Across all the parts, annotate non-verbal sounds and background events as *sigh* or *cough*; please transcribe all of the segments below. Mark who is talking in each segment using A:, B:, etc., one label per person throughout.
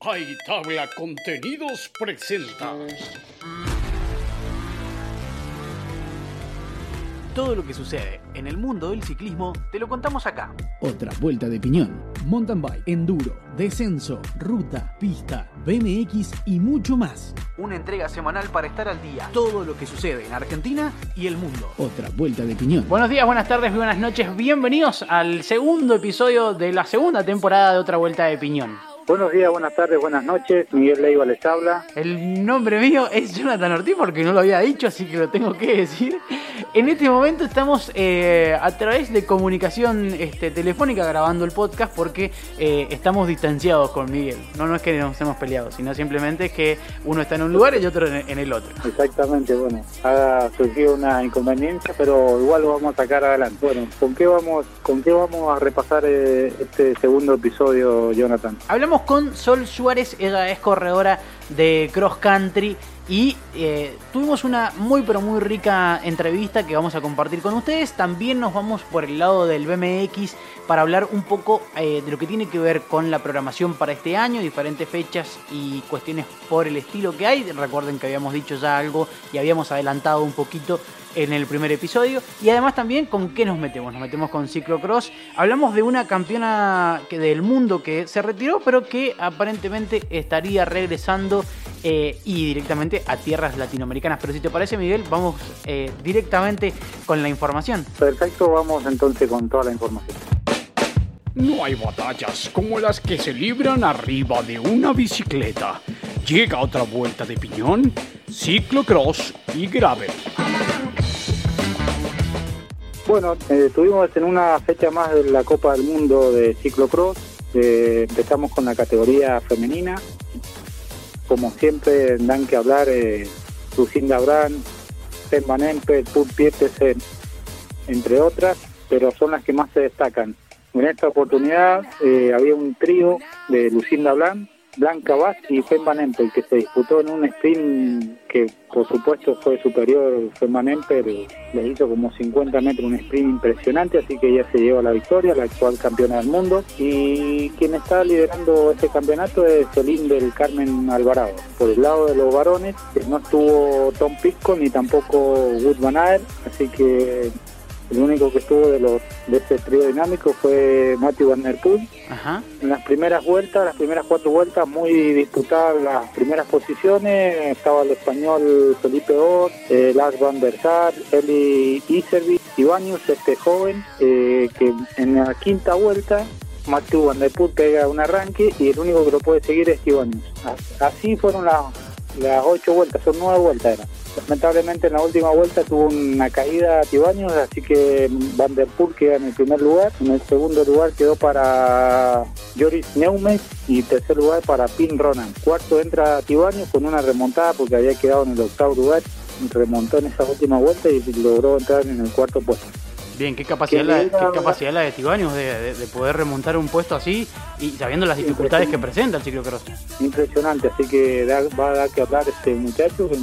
A: Hay Tabla Contenidos presenta.
B: Todo lo que sucede en el mundo del ciclismo te lo contamos acá.
C: Otra vuelta de piñón, mountain bike, enduro, descenso, ruta, pista, BMX y mucho más.
B: Una entrega semanal para estar al día. Todo lo que sucede en Argentina y el mundo.
C: Otra vuelta de piñón.
B: Buenos días, buenas tardes, buenas noches. Bienvenidos al segundo episodio de la segunda temporada de Otra Vuelta de Piñón.
D: Buenos días, buenas tardes, buenas noches. Miguel Leiva les habla.
B: El nombre mío es Jonathan Ortiz porque no lo había dicho, así que lo tengo que decir. En este momento estamos eh, a través de comunicación este, telefónica grabando el podcast porque eh, estamos distanciados con Miguel. No, no es que nos hemos peleado, sino simplemente es que uno está en un lugar y otro en, el otro.
D: Exactamente, bueno, ha surgido una inconveniencia, pero igual lo vamos a sacar adelante. Bueno, ¿con qué vamos, con qué vamos a repasar eh, este segundo episodio, Jonathan?
B: Hablamos con Sol Suárez, ella es corredora de cross country y eh, tuvimos una muy pero muy rica entrevista que vamos a compartir con ustedes. También nos vamos por el lado del BMX para hablar un poco eh, de lo que tiene que ver con la programación para este año, diferentes fechas y cuestiones por el estilo que hay. Recuerden que habíamos dicho ya algo y habíamos adelantado un poquito en el primer episodio. Y además también con qué nos metemos. Nos metemos con ciclocross. Hablamos de una campeona que, del mundo que se retiró, pero que aparentemente estaría regresando eh, y directamente a tierras latinoamericanas. Pero si te parece, Miguel, vamos eh, directamente con la información.
D: Perfecto, vamos entonces con toda la información.
A: No hay batallas como las que se libran arriba de una bicicleta. Llega otra vuelta de piñón, ciclocross y gravel.
D: Bueno, eh, estuvimos en una fecha más de la Copa del Mundo de ciclocross. Eh, empezamos con la categoría femenina. Como siempre dan que hablar eh, Lucinda Brand, Sten Van Empel, Put Pietersen, entre otras, pero son las que más se destacan. En esta oportunidad eh, había un trío de Lucinda Blanc, Blanca Vaz y Van Empel, que se disputó en un sprint que por supuesto fue superior. Van Empel le hizo como 50 metros un sprint impresionante, así que ella se lleva la victoria, la actual campeona del mundo. Y quien está liderando este campeonato es Celine del Carmen Alvarado. Por el lado de los varones, no estuvo Tom Pisco ni tampoco Wood Van así que el único que estuvo de los de ese trío dinámico fue Matthew Van Der Poel. En las primeras vueltas, las primeras cuatro vueltas, muy disputadas las primeras posiciones. Estaba el español Felipe Ott, eh, Lars Van der Sar, Eli Iservi, Ivanius, este joven, eh, que en la quinta vuelta Matthew Van Der Poel pega un arranque y el único que lo puede seguir es Ivanius. Así fueron las, las ocho vueltas, son nueve vueltas eran. Lamentablemente en la última vuelta tuvo una caída a Tibaños, así que Van der Poel queda en el primer lugar. En el segundo lugar quedó para Joris Neumes y tercer lugar para Pin Ronan. Cuarto entra Tibaños con una remontada porque había quedado en el octavo lugar. Remontó en esa última vuelta y logró entrar en el cuarto puesto.
B: Bien, qué capacidad, la, qué capacidad la de Tibanius de, poder remontar un puesto así y sabiendo las dificultades que presenta el ciclocross.
D: Impresionante, así que va a dar que hablar este muchacho, que es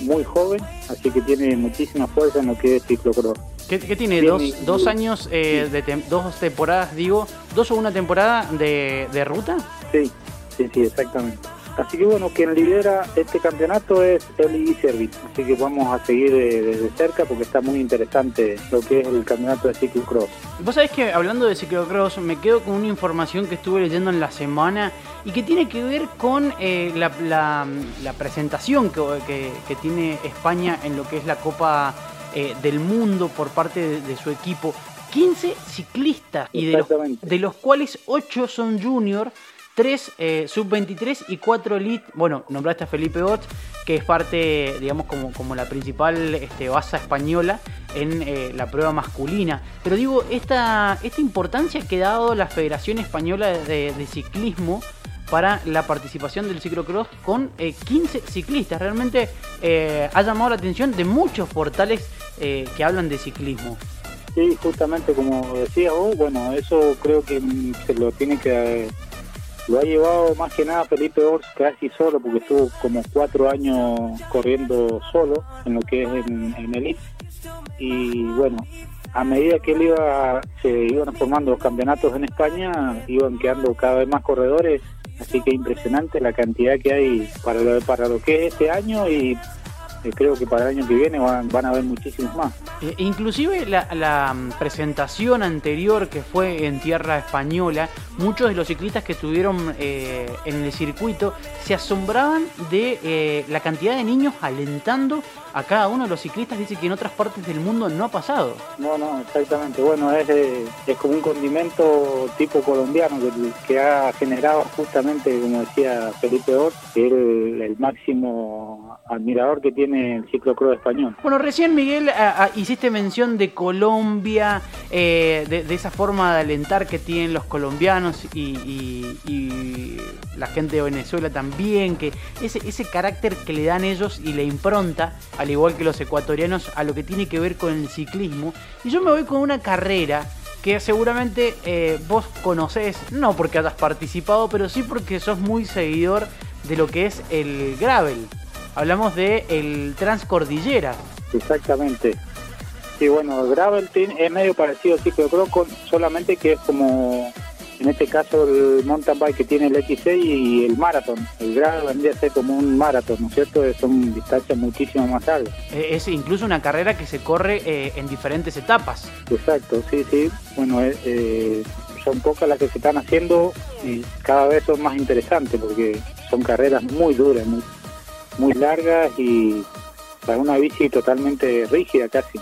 D: muy, joven, así que tiene muchísima fuerza en lo que es ciclocross.
B: ¿Qué, tiene? ¿Dos, dos años, eh, de dos temporadas, digo, dos o una temporada de, de ruta?
D: Sí, sí, sí, exactamente. Así que bueno, quien lidera este campeonato es Eli Service. Así que vamos a seguir desde cerca porque está muy interesante lo que es el campeonato de ciclocross.
B: Vos sabés que hablando de ciclocross me quedo con una información que estuve leyendo en la semana y que tiene que ver con eh, la, presentación que, tiene España en lo que es la Copa eh, del Mundo por parte de, su equipo. 15 ciclistas y de los, de los cuales 8 son junior 3 eh, sub-23 y 4 elite. Bueno, nombraste a Felipe Ott, que es parte, digamos, como, como la principal este, base española en eh, la prueba masculina. Pero digo, esta, esta importancia que ha dado la Federación Española de, Ciclismo para la participación del ciclocross con 15 eh, ciclistas. Realmente ha llamado la atención de muchos portales que hablan de ciclismo.
D: Sí, justamente como decía vos, bueno, eso creo que se lo tiene que lo ha llevado más que nada Felipe Ors casi solo, porque estuvo como cuatro años corriendo solo en lo que es en, en Elite. Y bueno, a medida que él iba, se iban formando los campeonatos en España, iban quedando cada vez más corredores así que impresionante la cantidad que hay para lo, para lo que es este año y eh, creo que para el año que viene van, van a haber muchísimos más.
B: Eh, inclusive la, la, mm, presentación anterior que fue en tierra española, muchos de los ciclistas que estuvieron eh, en el circuito se asombraban de eh, la cantidad de niños alentando a cada uno de los ciclistas. Dice que en otras partes del mundo no ha pasado.
D: No, no, exactamente. Bueno, es, es como un condimento tipo colombiano que, que ha generado justamente, como decía Felipe Or, que es el, el máximo admirador que tiene el ciclocross español.
B: Bueno, recién Miguel hiciste mención de Colombia, eh, de, esa forma de alentar que tienen los colombianos y, la gente de Venezuela también, que ese, ese carácter que le dan ellos y la impronta, al igual que los ecuatorianos, a lo que tiene que ver con el ciclismo. Y yo me voy con una carrera que seguramente eh, vos conocés, no porque hayas participado, pero sí porque sos muy seguidor de lo que es el gravel. Hablamos de el Transcordillera.
D: Exactamente. Sí, bueno, el es medio parecido al ciclocross, solamente que es como, en este caso, el mountain bike que tiene el X6 y el maratón. El gravel vendría a ser como un maratón, ¿no es cierto? Son distancias muchísimo más largas.
B: Eh, Es incluso una carrera que se corre eh, en diferentes etapas.
D: Exacto, sí, sí. Bueno, eh, eh, son pocas las que se están haciendo y cada vez son más interesantes porque son carreras muy duras, muy, muy largas y para una bici totalmente rígida casi.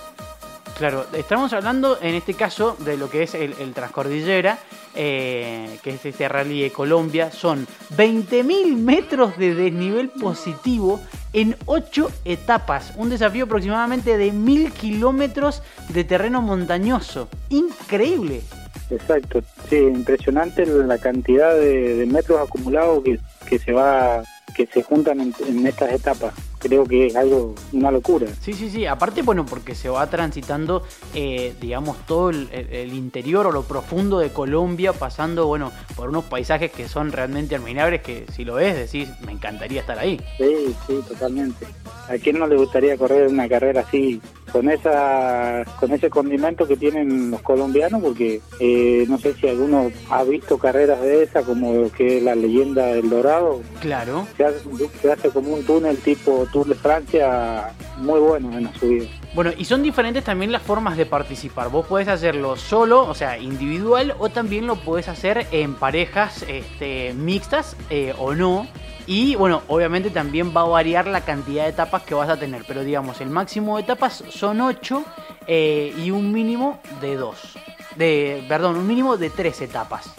B: Claro, estamos hablando en este caso de lo que es el, el Transcordillera, eh, que es este rally de Colombia. Son 20.000 metros de desnivel positivo en 8 etapas. Un desafío aproximadamente de 1.000 kilómetros de terreno montañoso. Increíble.
D: Exacto, sí, impresionante la cantidad de, de metros acumulados que, que se va, que se juntan en, en estas etapas. Creo que es algo, una locura.
B: Sí, sí, sí. Aparte, bueno, porque se va transitando, eh, digamos, todo el, interior o lo profundo de Colombia, pasando, bueno, por unos paisajes que son realmente admirables, que si lo ves, decís, me encantaría estar ahí.
D: Sí, sí, totalmente. ¿A quién no le gustaría correr una carrera así, con esa, con ese condimento que tienen los colombianos? Porque eh, no sé si alguno ha visto carreras de esa, como que es la leyenda del Dorado.
B: Claro.
D: Se hace, se hace como un túnel tipo Tour de Francia, muy bueno en la subida.
B: Bueno, y son diferentes también las formas de participar. Vos podés hacerlo solo, o sea, individual, o también lo podés hacer en parejas este, mixtas eh, o no. Y bueno, obviamente también va a variar la cantidad de etapas que vas a tener. Pero digamos, el máximo de etapas son 8 y un mínimo de 2. De, perdón, un mínimo de 3 etapas.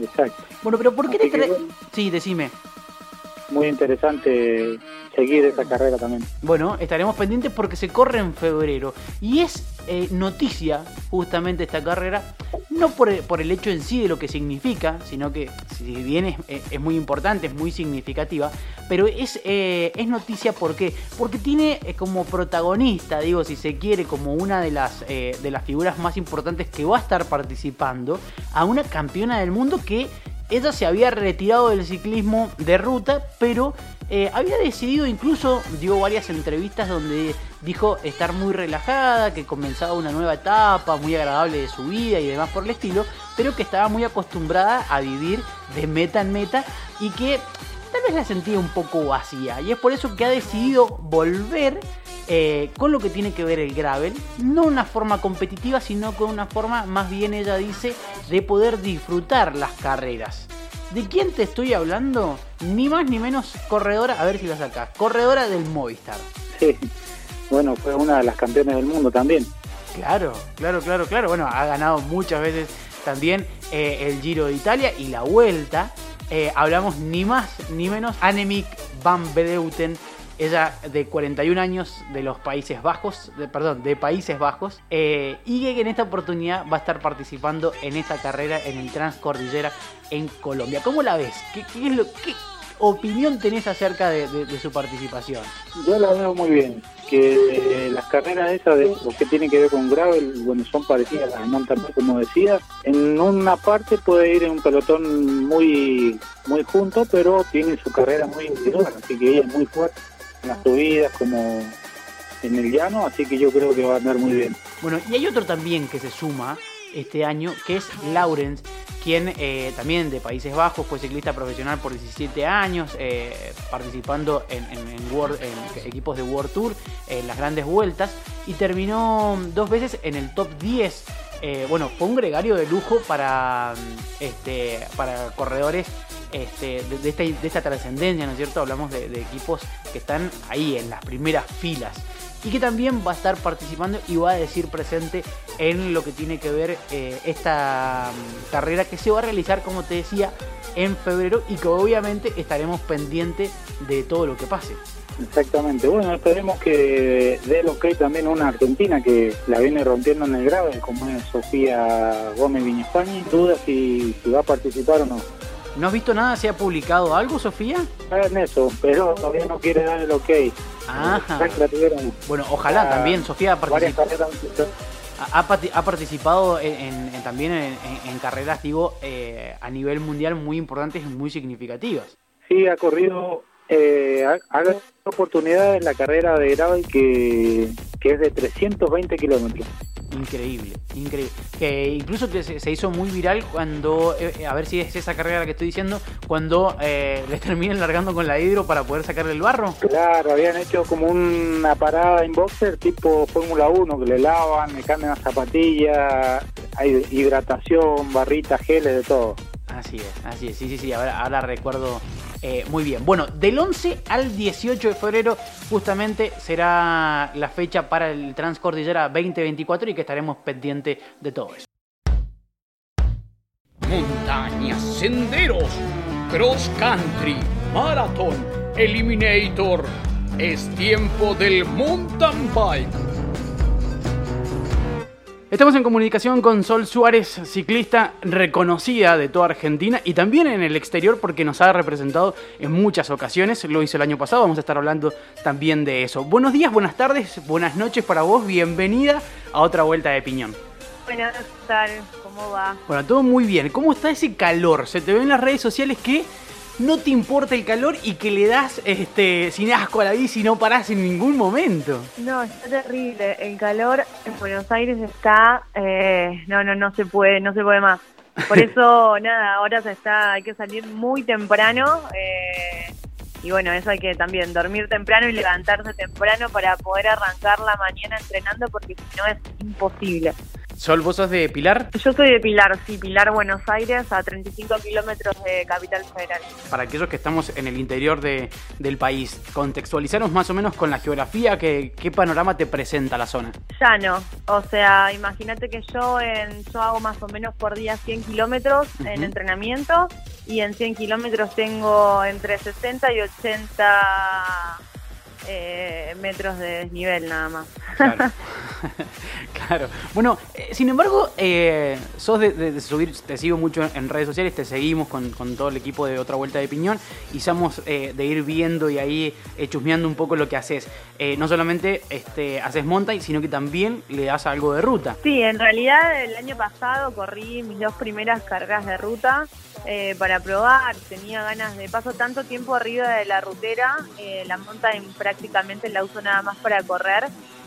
D: Exacto.
B: Bueno, pero ¿por qué
D: Así
B: te
D: que.
B: Sí, decime.
D: Muy interesante seguir esa carrera también.
B: Bueno, estaremos pendientes porque se corre en febrero. Y es eh, noticia justamente esta carrera, no por el, por el hecho en sí de lo que significa, sino que si bien es, eh, es muy importante, es muy significativa, pero es, eh, es noticia ¿por qué? porque tiene como protagonista, digo, si se quiere, como una de las, eh, de las figuras más importantes que va a estar participando, a una campeona del mundo que ella se había retirado del ciclismo de ruta, pero eh, había decidido, incluso dio varias entrevistas donde dijo estar muy relajada, que comenzaba una nueva etapa muy agradable de su vida y demás por el estilo, pero que estaba muy acostumbrada a vivir de meta en meta y que tal vez la sentía un poco vacía. Y es por eso que ha decidido volver eh, con lo que tiene que ver el gravel, no una forma competitiva, sino con una forma, más bien ella dice, de poder disfrutar las carreras. ¿De quién te estoy hablando? Ni más ni menos corredora, a ver si la sacas, corredora del Movistar.
D: Sí. Bueno, fue una de las campeones del mundo también.
B: Claro, claro, claro, claro. Bueno, ha ganado muchas veces también eh, el Giro de Italia y la Vuelta. Eh, hablamos ni más ni menos Annemiek van Bedeuten, ella de 41 años de los Países Bajos, de, perdón, de Países Bajos, eh, y que en esta oportunidad va a estar participando en esta carrera en el Transcordillera en Colombia. ¿Cómo la ves? ¿Qué, es lo, qué opinión tenés acerca de, su participación?
D: Yo la veo muy bien, que eh, las carreras esas de lo que tiene que ver con gravel, bueno, son parecidas a las mountain como decía. En una parte puede ir en un pelotón muy muy junto, pero tiene su carrera muy individual, así que ella es muy fuerte las subidas como en el llano, así que yo creo que va a andar muy bien.
B: Bueno, y hay otro también que se suma, este año, que es Laurens, quien eh, también de Países Bajos fue ciclista profesional por 17 años, eh, participando en, equipos de World Tour, en las grandes vueltas, y terminó dos veces en el top 10. Eh, bueno, fue un gregario de lujo para, este, para corredores este, de, esta, trascendencia, ¿no es cierto? Hablamos de, equipos que están ahí en las primeras filas y que también va a estar participando y va a decir presente en lo que tiene que ver eh, esta mm, carrera que se va a realizar, como te decía, en febrero y que obviamente estaremos pendientes de todo lo que pase.
D: Exactamente, bueno, esperemos que dé el ok también una argentina que la viene rompiendo en el grave, como es Sofía Gómez Viñaspani, duda si, si va a participar o no.
B: ¿No has visto nada? ¿Se ha publicado algo, Sofía?
D: En eso, pero todavía no quiere dar el ok.
B: Ajá. Bueno, ojalá también, Sofía ha participado. Ha, participado en, también en, carreras, digo, eh, a nivel mundial muy importantes y muy significativas.
D: Sí, ha corrido, eh, ha, ha oportunidad en la carrera de gravel que, que es de 320 kilómetros.
B: Increíble, increíble. Que incluso que se, hizo muy viral cuando, eh, a ver si es esa carrera que estoy diciendo, cuando eh, *laughs* les terminan largando con la hidro para poder sacarle el barro.
D: Claro, habían hecho como una parada en boxer tipo Fórmula 1, que le lavan, le cambian las zapatillas, hay hidratación, barritas, geles, de todo.
B: Así es, así es, sí, sí, sí, ahora, recuerdo eh, muy bien. Bueno, del 11 al 18 de febrero justamente será la fecha para el Transcordillera 2024 y que estaremos pendientes de todo eso.
A: Montañas, senderos, cross country, maratón, eliminator. Es tiempo del mountain bike
B: Estamos en comunicación con Sol Suárez, ciclista reconocida de toda Argentina y también en el exterior porque nos ha representado en muchas ocasiones. Lo hizo el año pasado, vamos a estar hablando también de eso. Buenos días, buenas tardes, buenas noches para vos. Bienvenida a otra vuelta de piñón.
E: Buenas tardes, ¿cómo va?
B: Bueno, todo muy bien. ¿Cómo está ese calor? Se te ve en las redes sociales que no te importa el calor y que le das este sin asco a la bici y no parás en ningún momento.
E: No, está terrible. El calor en Buenos Aires está, eh, no, no, no se puede, no se puede más. Por *laughs* eso, nada, ahora se está, hay que salir muy temprano. Eh, y bueno, eso hay que también dormir temprano y levantarse temprano para poder arrancar la mañana entrenando porque si no es imposible.
B: Sol, ¿vos sos de Pilar?
E: Yo soy de Pilar, sí, Pilar, Buenos Aires, a 35 kilómetros de Capital Federal.
B: Para aquellos que estamos en el interior de, del país, contextualizarnos más o menos con la geografía, ¿qué, ¿qué panorama te presenta la zona?
E: Llano, o sea, imagínate que yo, en, yo hago más o menos por día 100 kilómetros en entrenamiento y en 100 kilómetros tengo entre 60 y 80 eh, metros de desnivel nada más.
B: Claro. *laughs* *laughs* claro. Bueno, eh, sin embargo, eh, sos de, subir, te sigo mucho en redes sociales, te seguimos con, todo el equipo de Otra Vuelta de Piñón y somos de ir viendo y ahí chusmeando un poco lo que haces. no solamente este, haces montaña, sino que también le das algo de ruta.
E: Sí, en realidad el año pasado corrí mis dos primeras cargas de ruta para probar. Tenía ganas de paso tanto tiempo arriba de la rutera, la monta en prácticamente la uso nada más para correr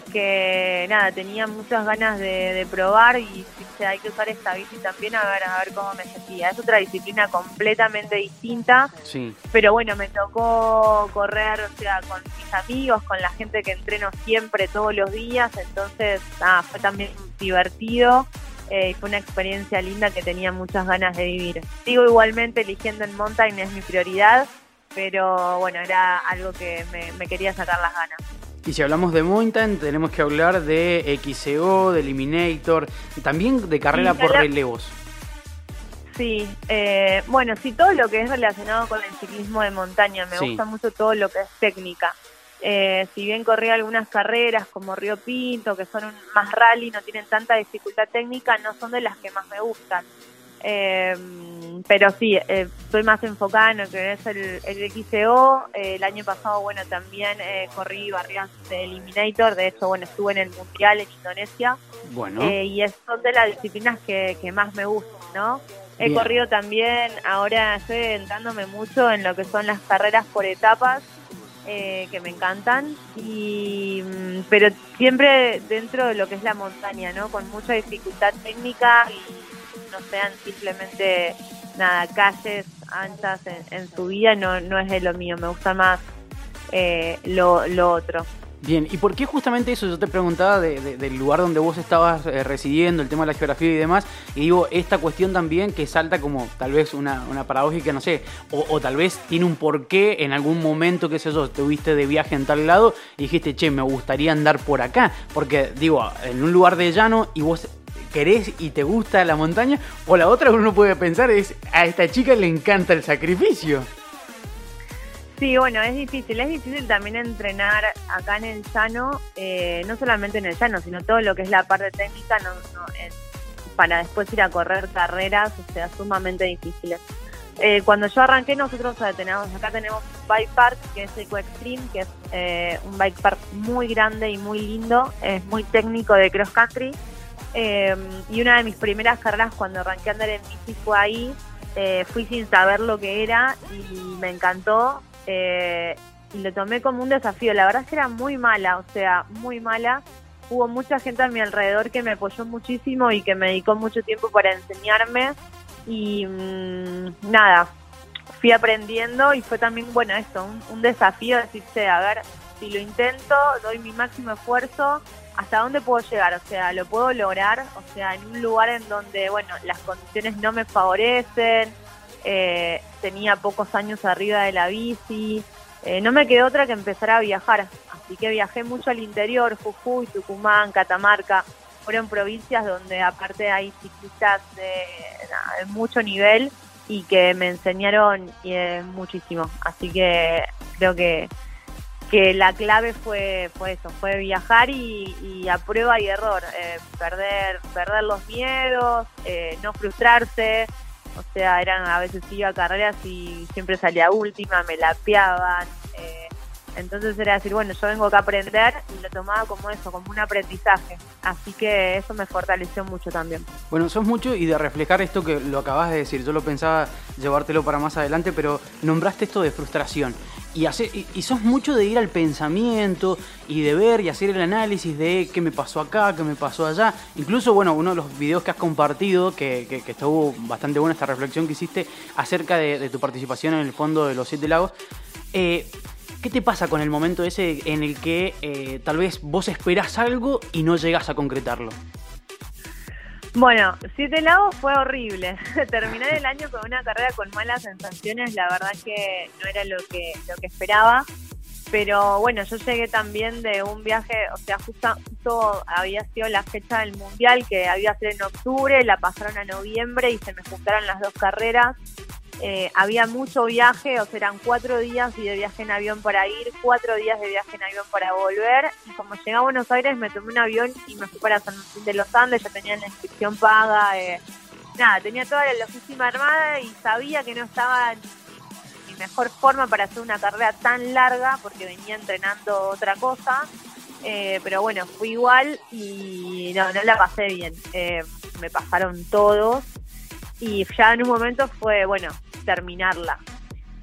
E: que nada, tenía muchas ganas de, probar y hay que usar esta bici también a ver, a ver cómo me sentía. Es otra disciplina completamente distinta,
B: sí.
E: pero bueno, me tocó correr o sea, con mis amigos, con la gente que entreno siempre, todos los días, entonces nada, fue también divertido. Eh, fue una experiencia linda que tenía muchas ganas de vivir. Sigo igualmente eligiendo el mountain, es mi prioridad, pero bueno, era algo que me quería sacar las ganas.
B: Y si hablamos de mountain, tenemos que hablar de XCO, de Eliminator, también de carrera por relevos.
E: Sí, eh, bueno, sí, todo lo que es relacionado con el ciclismo de montaña. Me gusta mucho todo lo que es técnica. Eh, si bien corrí algunas carreras como Río Pinto, que son más rally, no tienen tanta dificultad técnica, no son de las que más me gustan. Eh, pero sí, eh, estoy más enfocada en lo que es el, el XCO. Eh, el año pasado, bueno, también eh, corrí barrigas de Eliminator. De hecho, bueno, estuve en el Mundial en Indonesia.
B: Bueno.
E: y es, son de las disciplinas que, más me gustan, ¿no? He corrido también, ahora estoy entrándome mucho en lo que son las carreras por etapas. eh, que me encantan, y, mm, pero siempre dentro de lo que es la montaña, ¿no? Con mucha dificultad técnica y no sean simplemente nada, calles anchas en, su vida, no, no es de lo mío, me gusta más eh, lo, lo otro.
B: Bien, ¿y por qué justamente eso? Yo te preguntaba del lugar donde vos estabas eh, residiendo, el tema de la geografía y demás, y digo, esta cuestión también que salta como tal vez una, una paradójica, no sé, o, tal vez tiene un porqué en algún momento, qué sé yo, estuviste de viaje en tal lado y dijiste, che, me gustaría andar por acá, porque digo, en un lugar de llano y vos querés y te gusta la montaña, o la otra que uno puede pensar es, a esta chica le encanta el sacrificio.
E: Sí, bueno, es difícil. Es difícil también entrenar acá en el llano, eh, no solamente en el llano, sino todo lo que es la parte técnica, no, para después ir a correr carreras, o sea, sumamente difíciles. Eh, cuando yo arranqué, nosotros tenemos, acá tenemos un bike park, que es Eco Extreme, que es eh, un bike park muy grande y muy lindo, es muy técnico de cross country. Y una de mis primeras carreras cuando arranqué a andar en bici fue ahí. fui sin saber lo que era y me encantó eh, y lo tomé como un desafío. La verdad es que era muy mala, o sea, muy mala. Hubo mucha gente a mi alrededor que me apoyó muchísimo y que me dedicó mucho tiempo para enseñarme. Y mm, nada, fui aprendiendo y fue también, bueno, esto, un, desafío decirse, a ver, si lo intento, doy mi máximo esfuerzo, ¿hasta dónde puedo llegar? O sea, ¿lo puedo lograr? O sea, en un lugar en donde, bueno, las condiciones no me favorecen, eh, tenía pocos años arriba de la bici, eh, no me quedó otra que empezar a viajar, así que viajé mucho al interior, Jujuy, Tucumán, Catamarca, fueron provincias donde aparte hay ciclistas de, mucho nivel y que me enseñaron eh, muchísimo, así que creo que que la clave fue, fue eso, fue viajar y, a prueba y error, eh, perder, perder los miedos, no frustrarse, o sea, eran a veces iba a carreras y siempre salía última, me lapeaban. Eh, entonces era decir, bueno, yo vengo acá a aprender y lo tomaba como eso, como un aprendizaje. Así que eso me fortaleció mucho también.
B: Bueno, sos mucho y de reflejar esto que lo acabas de decir. Yo lo pensaba llevártelo para más adelante, pero nombraste esto de frustración. Y, sos mucho de ir al pensamiento y de ver y hacer el análisis de qué me pasó acá, qué me pasó allá. Incluso, bueno, uno de los videos que has compartido, que, estuvo bastante buena esta reflexión que hiciste acerca de, tu participación en el fondo de los Siete Lagos. Eh, ¿Qué te pasa con el momento ese en el que eh, tal vez vos esperás algo y no llegas a concretarlo?
E: Bueno, Siete Lagos fue horrible. *laughs* Terminar el año con una carrera con malas sensaciones, la verdad que no era lo que, lo que esperaba. Pero bueno, yo llegué también de un viaje, o sea, justo, justo había sido la fecha del Mundial que había sido en octubre, la pasaron a noviembre y se me juntaron las dos carreras. Eh, había mucho viaje, o sea, eran cuatro días y de viaje en avión para ir, cuatro días de viaje en avión para volver. Y como llegué a Buenos Aires, me tomé un avión y me fui para San Martín de los Andes, ya tenía la inscripción paga. Eh, nada, tenía toda la logística armada y sabía que no estaba en mi mejor forma para hacer una carrera tan larga porque venía entrenando otra cosa. Eh, pero bueno, fui igual y no, no la pasé bien. me pasaron todos y ya en un momento fue, bueno, terminarla.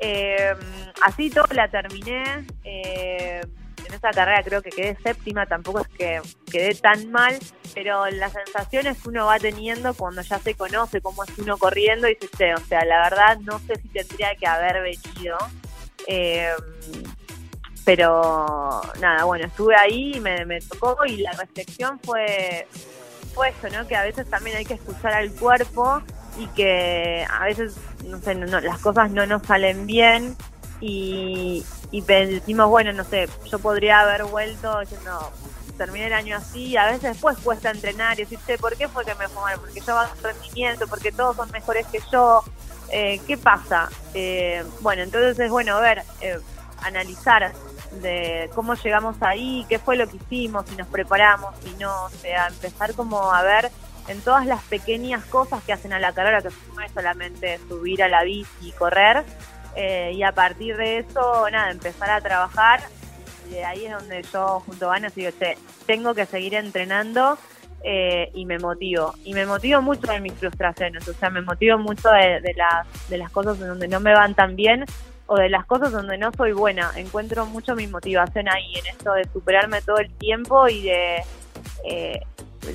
E: Eh, así todo la terminé. Eh, en esa carrera creo que quedé séptima, tampoco es que quedé tan mal, pero las sensaciones uno va teniendo cuando ya se conoce cómo es uno corriendo, y dice, o sea, la verdad no sé si tendría que haber venido. Eh, pero nada, bueno, estuve ahí y me, me tocó y la reflexión fue, fue eso, ¿no? Que a veces también hay que escuchar al cuerpo y que a veces, no sé, no, las cosas no nos salen bien y, y decimos, bueno, no sé, yo podría haber vuelto diciendo, terminé el año así, a veces después cuesta entrenar y decirte, ¿por qué fue que me fue? Porque yo hago rendimiento, porque todos son mejores que yo, eh, ¿qué pasa? Eh, bueno, entonces es bueno ver, eh, analizar de cómo llegamos ahí, qué fue lo que hicimos, si nos preparamos, si no, o sea, empezar como a ver en todas las pequeñas cosas que hacen a la carrera, que no es solamente subir a la bici y correr, eh, y a partir de eso, nada, empezar a trabajar, y de ahí es donde yo junto a Ana digo, che, tengo que seguir entrenando eh, y me motivo. Y me motivo mucho de mis frustraciones, o sea, me motivo mucho de, las, de las cosas en donde no me van tan bien, o de las cosas donde no soy buena. Encuentro mucho mi motivación ahí, en esto de superarme todo el tiempo y de eh,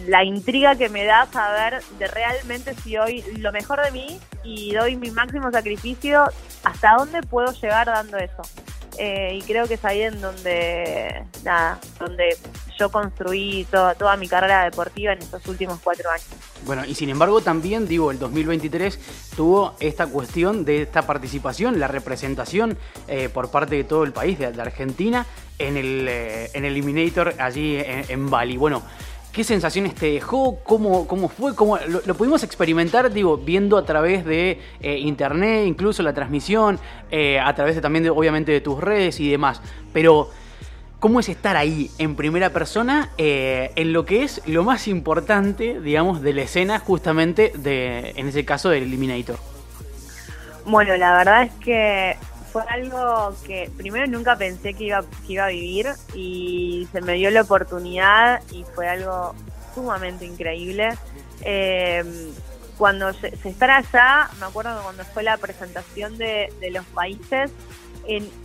E: la intriga que me da saber de realmente si doy lo mejor de mí y doy mi máximo sacrificio, hasta dónde puedo llegar dando eso. Eh, y creo que es ahí en donde, nada, donde yo construí toda, toda mi carrera deportiva en estos últimos cuatro años.
B: Bueno, y sin embargo también, digo, el 2023 tuvo esta cuestión de esta participación, la representación eh, por parte de todo el país, de, Argentina, en el, eh, en Eliminator allí en Bali. Bueno, ¿Qué sensaciones te dejó? ¿Cómo, cómo fue? ¿Cómo, lo, pudimos experimentar, digo, viendo a través de eh, internet, incluso la transmisión, eh, a través de, también, de, obviamente, de tus redes y demás. Pero, ¿cómo es estar ahí en primera persona eh, en lo que es lo más importante, digamos, de la escena, justamente, de, en ese caso, del Eliminator?
E: Bueno, la verdad es que fue algo que primero nunca pensé que iba, que iba a vivir y se me dio la oportunidad y fue algo sumamente increíble. Eh, cuando se, se estar allá, me acuerdo cuando fue la presentación de, los países,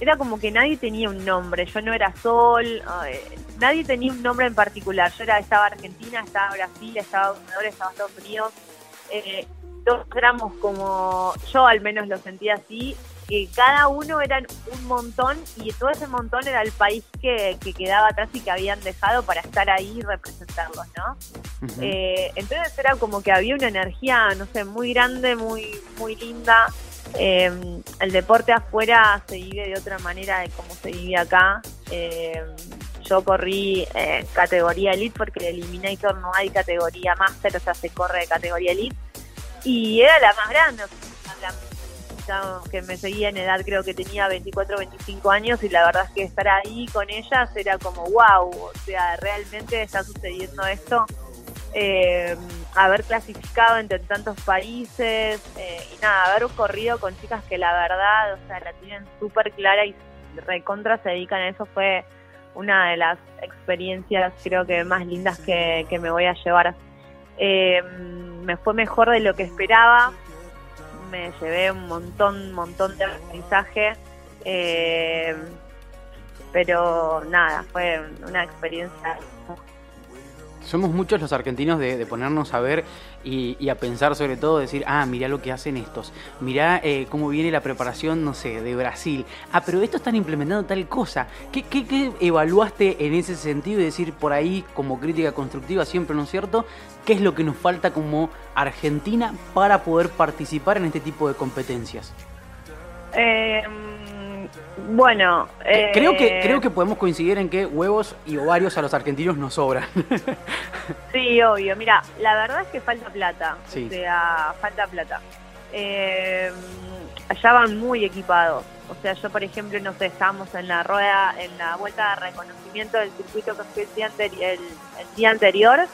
E: era como que nadie tenía un nombre. Yo no era Sol, eh, nadie tenía un nombre en particular. Yo era estaba Argentina, estaba Brasil, estaba Ecuador, estaba Estados Unidos. Eh, todos éramos como, yo al menos lo sentía así, que cada uno eran un montón y todo ese montón era el país que, quedaba atrás y que habían dejado para estar ahí y representarlos, ¿no? Eh, entonces era como que había una energía, no sé, muy grande, muy, muy linda. Eh, el deporte afuera se vive de otra manera de cómo se vive acá. Eh, yo corrí categoría elite porque el Eliminator no hay categoría máster, o sea, se corre de categoría elite. Y era la más grande, que me seguía en edad, creo que tenía 24 25 años y la verdad es que estar ahí con ellas era como wow, o sea, realmente está sucediendo esto. Eh, haber clasificado entre tantos países eh, y nada, haber corrido con chicas que la verdad, o sea, la tienen súper clara y recontra se dedican a eso fue una de las experiencias creo que más lindas que, me voy a llevar. Eh, me fue mejor de lo que esperaba, me llevé un montón, montón de aprendizaje. Eh, pero nada, fue una experiencia.
B: Somos muchos los argentinos de, ponernos a ver y, a pensar sobre todo, decir, ah, mirá lo que hacen estos, mirá eh, cómo viene la preparación, no sé, de Brasil. Ah, pero estos están implementando tal cosa. ¿Qué, qué, qué evaluaste en ese sentido y decir por ahí, como crítica constructiva siempre, ¿no es cierto? ¿Qué es lo que nos falta como Argentina para poder participar en este tipo de competencias?
E: Eh, bueno,
B: eh, creo que creo que podemos coincidir en que huevos y ovarios a los argentinos nos sobran. *laughs*
E: sí, obvio. Mira, la verdad es que falta plata. O sea, falta plata. Eh, allá van muy equipados. O sea, yo por ejemplo, no sé, estábamos en la rueda, en la vuelta de reconocimiento del circuito que fue el el día anterior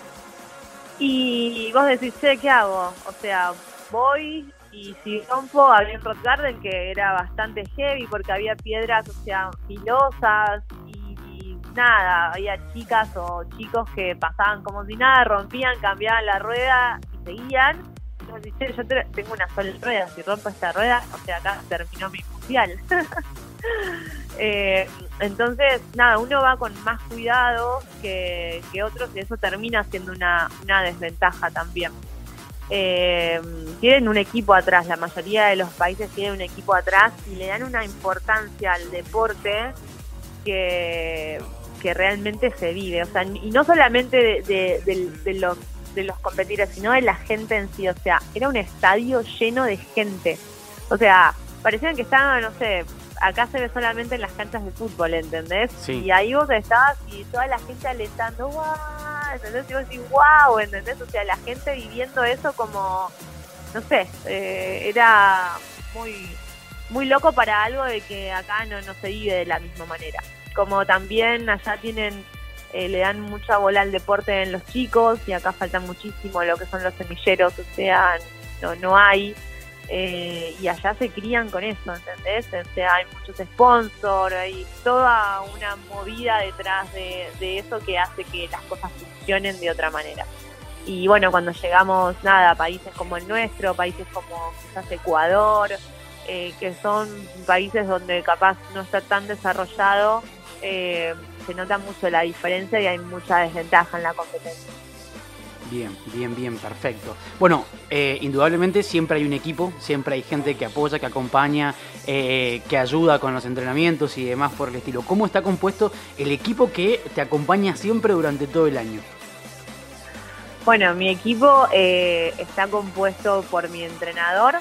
E: y vos decís, che, ¿qué hago? O sea, voy y si rompo, había un rock garden que era bastante heavy porque había piedras, o sea, filosas y, nada, había chicas o chicos que pasaban como si nada, rompían, cambiaban la rueda y seguían. Decís, che, yo tengo una sola rueda, si rompo esta rueda, o sea, acá terminó mi mundial. *laughs* Eh, entonces, nada, uno va con más cuidado que, otros y eso termina siendo una, desventaja también. Eh, tienen un equipo atrás, la mayoría de los países tienen un equipo atrás y le dan una importancia al deporte que, que realmente se vive. O sea, y no solamente de, los de los competidores, sino de la gente en sí. O sea, era un estadio lleno de gente. O sea, parecían que estaban, no sé, acá se ve solamente en las canchas de fútbol, ¿entendés? Y ahí vos estabas y toda la gente alentando, ¡guau! ¿Entendés? Y vos decís, ¡guau! ¿Entendés? O sea, la gente viviendo eso como, no sé, eh, era muy, muy loco para algo de que acá no, no se vive de la misma manera. Como también allá tienen, eh, le dan mucha bola al deporte en los chicos y acá faltan muchísimo lo que son los semilleros, o sea, no, no hay. Eh, y allá se crían con eso, ¿entendés? O sea, hay muchos sponsors, hay toda una movida detrás de, eso que hace que las cosas funcionen de otra manera. Y bueno, cuando llegamos, nada, a países como el nuestro, países como quizás Ecuador, eh, que son países donde capaz no está tan desarrollado, eh, se nota mucho la diferencia y hay mucha desventaja en la competencia.
B: Bien, bien, bien, perfecto. Bueno, eh, indudablemente siempre hay un equipo, siempre hay gente que apoya, que acompaña, que ayuda con los entrenamientos y demás por el estilo. ¿Cómo está compuesto el equipo que te acompaña siempre durante todo el año?
E: Bueno, mi equipo está compuesto por mi entrenador,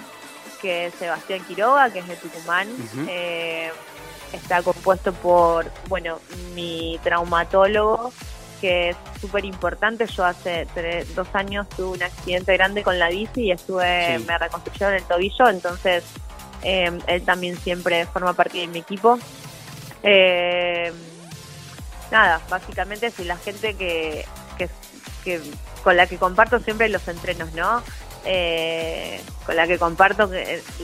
E: que es Sebastián Quiroga, que es de Tucumán. Eh, está compuesto por, bueno, mi traumatólogo, que es súper importante. Yo hace dos años tuve un accidente grande con la bici y estuve, me reconstruyeron el tobillo, entonces eh, él también siempre forma parte de mi equipo. Eh, nada, básicamente es la gente que, que, con la que comparto siempre los entrenos, ¿no? Eh, con la que comparto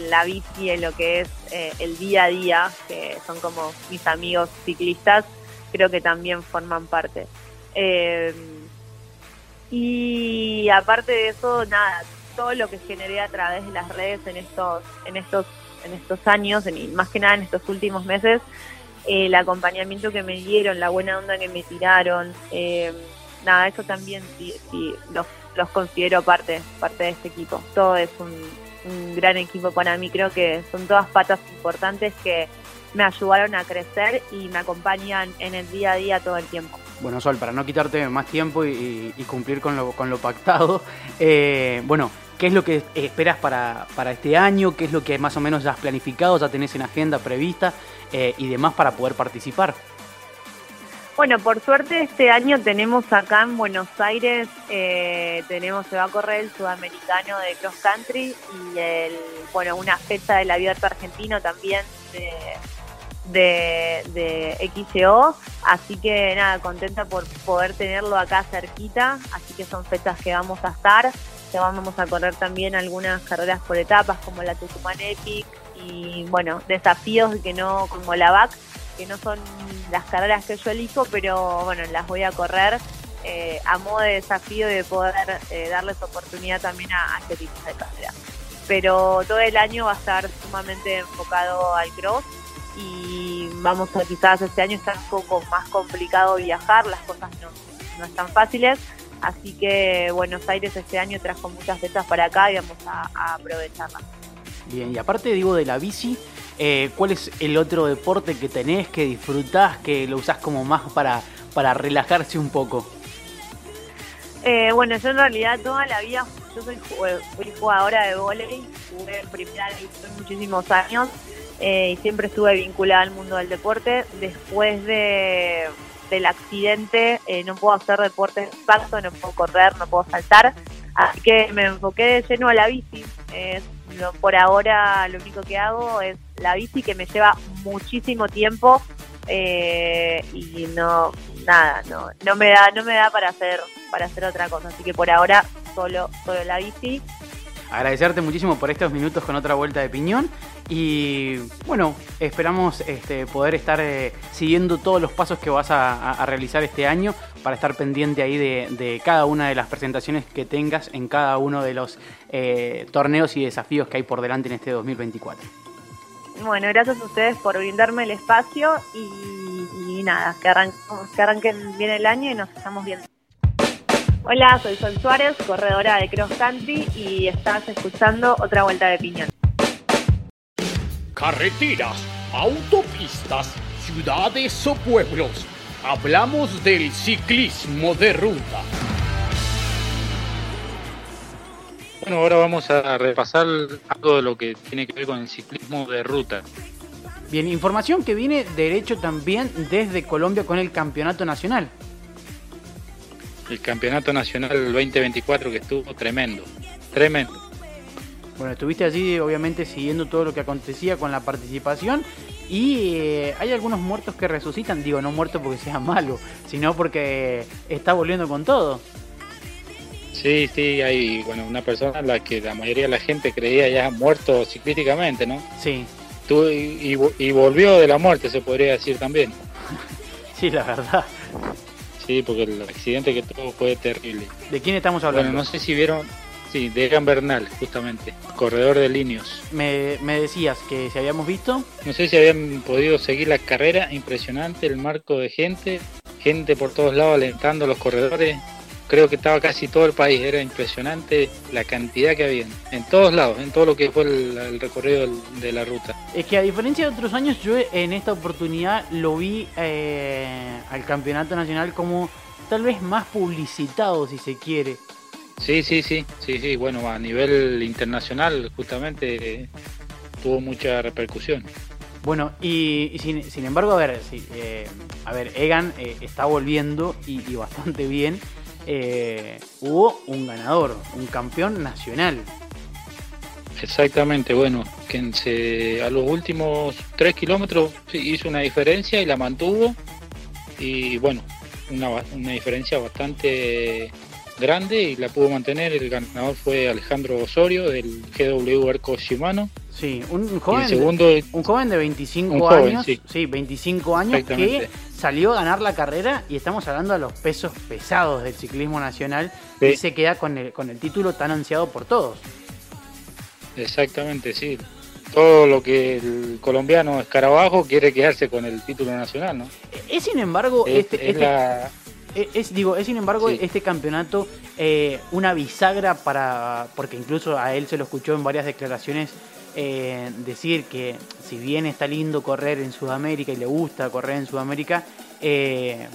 E: la bici en lo que es eh, el día a día, que son como mis amigos ciclistas, creo que también forman parte. Eh, y aparte de eso, nada, todo lo que generé a través de las redes en estos, en estos, en estos años, y más que nada en estos últimos meses, el acompañamiento que me dieron, la buena onda que me tiraron, nada, eso también sí, sí los los considero parte, parte de este equipo. Todo es un, gran equipo para mí, creo que son todas patas importantes que me ayudaron a crecer y me acompañan en el día a día todo el tiempo.
B: Bueno, Sol, para no quitarte más tiempo y, cumplir con lo, con lo pactado, *laughs* eh, bueno, ¿qué es lo que esperas para, para, este año? ¿Qué es lo que más o menos ya has planificado, ya tenés en agenda prevista eh, y demás para poder participar?
E: Bueno, por suerte este año tenemos acá en Buenos Aires, eh, tenemos, se va a correr el sudamericano de cross country y el, bueno, una fecha del abierto argentino también de, de, XCO, así que nada, contenta por poder tenerlo acá cerquita, así que son fechas que vamos a estar, que vamos a correr también algunas carreras por etapas como la Tucumán Epic y bueno, desafíos que no, como la VAC, que no son las carreras que yo elijo, pero bueno, las voy a correr eh, a modo de desafío de poder eh, darles oportunidad también a, este tipo de carreras. Pero todo el año va a estar sumamente enfocado al cross y vamos a quizás este año está un poco más complicado viajar, las cosas no, no están fáciles, así que Buenos Aires este año trajo muchas fechas para acá y vamos a, a aprovecharlas.
B: Bien, y aparte digo de la bici, eh, ¿Cuál es el otro deporte que tenés, que disfrutás, que lo usás como más para, para relajarse un poco?
E: Eh, bueno, yo en realidad toda la vida, yo soy, jugadora de volei, jugué en primera división muchísimos años eh, y siempre estuve vinculada al mundo del deporte. Después de, del accidente no puedo hacer deporte de no puedo correr, no puedo saltar, así que me enfoqué de lleno a la bici. por ahora lo único que hago es la bici que me lleva muchísimo tiempo eh, y no nada no no me da no me da para hacer para hacer otra cosa así que por ahora solo solo la bici
B: agradecerte muchísimo por estos minutos con otra vuelta de piñón y bueno esperamos este, poder estar eh, siguiendo todos los pasos que vas a, realizar este año para estar pendiente ahí de, cada una de las presentaciones que tengas en cada uno de los eh, torneos y desafíos que hay por delante en este 2024
E: bueno, gracias a ustedes por brindarme el espacio y, nada, que, que arranquen bien el año y nos estamos viendo. Hola, soy Sol Suárez, corredora de Cross Country y estás escuchando otra vuelta de piñón.
A: Carreteras, autopistas, ciudades o pueblos. Hablamos del ciclismo de ruta.
F: Bueno, ahora vamos a repasar algo de lo que tiene que ver con el ciclismo de ruta.
B: Bien, información que viene derecho también desde Colombia con el campeonato nacional.
F: El campeonato nacional 2024 que estuvo tremendo, tremendo.
B: Bueno, estuviste allí obviamente siguiendo todo lo que acontecía con la participación y eh, hay algunos muertos que resucitan, digo, no muertos porque sea malo, sino porque está volviendo con todo.
F: Sí, sí, hay bueno, una persona en la que la mayoría de la gente creía ya muerto ciclísticamente, ¿no?
B: Sí.
F: Tú, y, volvió de la muerte, se podría decir también. *laughs*
B: sí, la verdad.
F: Sí, porque el accidente que tuvo fue terrible.
B: ¿De quién estamos hablando?
F: Bueno, no sé si vieron, sí, de Egan Bernal, justamente, corredor de Linios.
B: Me, me decías que si habíamos visto.
F: No sé si habían podido seguir la carrera, impresionante el marco de gente, gente por todos lados alentando a los corredores, creo que estaba casi todo el país, era impresionante la cantidad que había, en todos lados, en todo lo que fue el, recorrido de la ruta.
B: Es que a diferencia de otros años, yo en esta oportunidad lo vi eh, al campeonato nacional como tal vez más publicitado, si se quiere.
F: Sí, sí, sí, sí, sí, bueno, a nivel internacional justamente tuvo mucha repercusión.
B: Bueno, y, sin, embargo, a ver, eh, a ver, Egan eh, está volviendo y, y bastante bien. Eh, hubo un ganador, un campeón nacional.
F: Exactamente, bueno, que a los últimos tres kilómetros hizo una diferencia y la mantuvo. Y bueno, una, una diferencia bastante grande y la pudo mantener. El ganador fue Alejandro Osorio del GW Arco Shimano.
B: Sí, un, joven, de, un joven de 25 años, sí. 25 años que salió a ganar la carrera y estamos hablando de los pesos pesados del ciclismo nacional y se queda con el, con el título tan ansiado por todos.
F: Exactamente, sí. Todo lo que el colombiano escarabajo quiere quedarse con el título nacional, ¿no?
B: Es sin embargo, este, este es, digo, es sin embargo este campeonato eh, una bisagra para, porque incluso a él se lo escuchó en varias declaraciones eh, decir que si bien está lindo correr en Sudamérica y le gusta correr en Sudamérica, eh,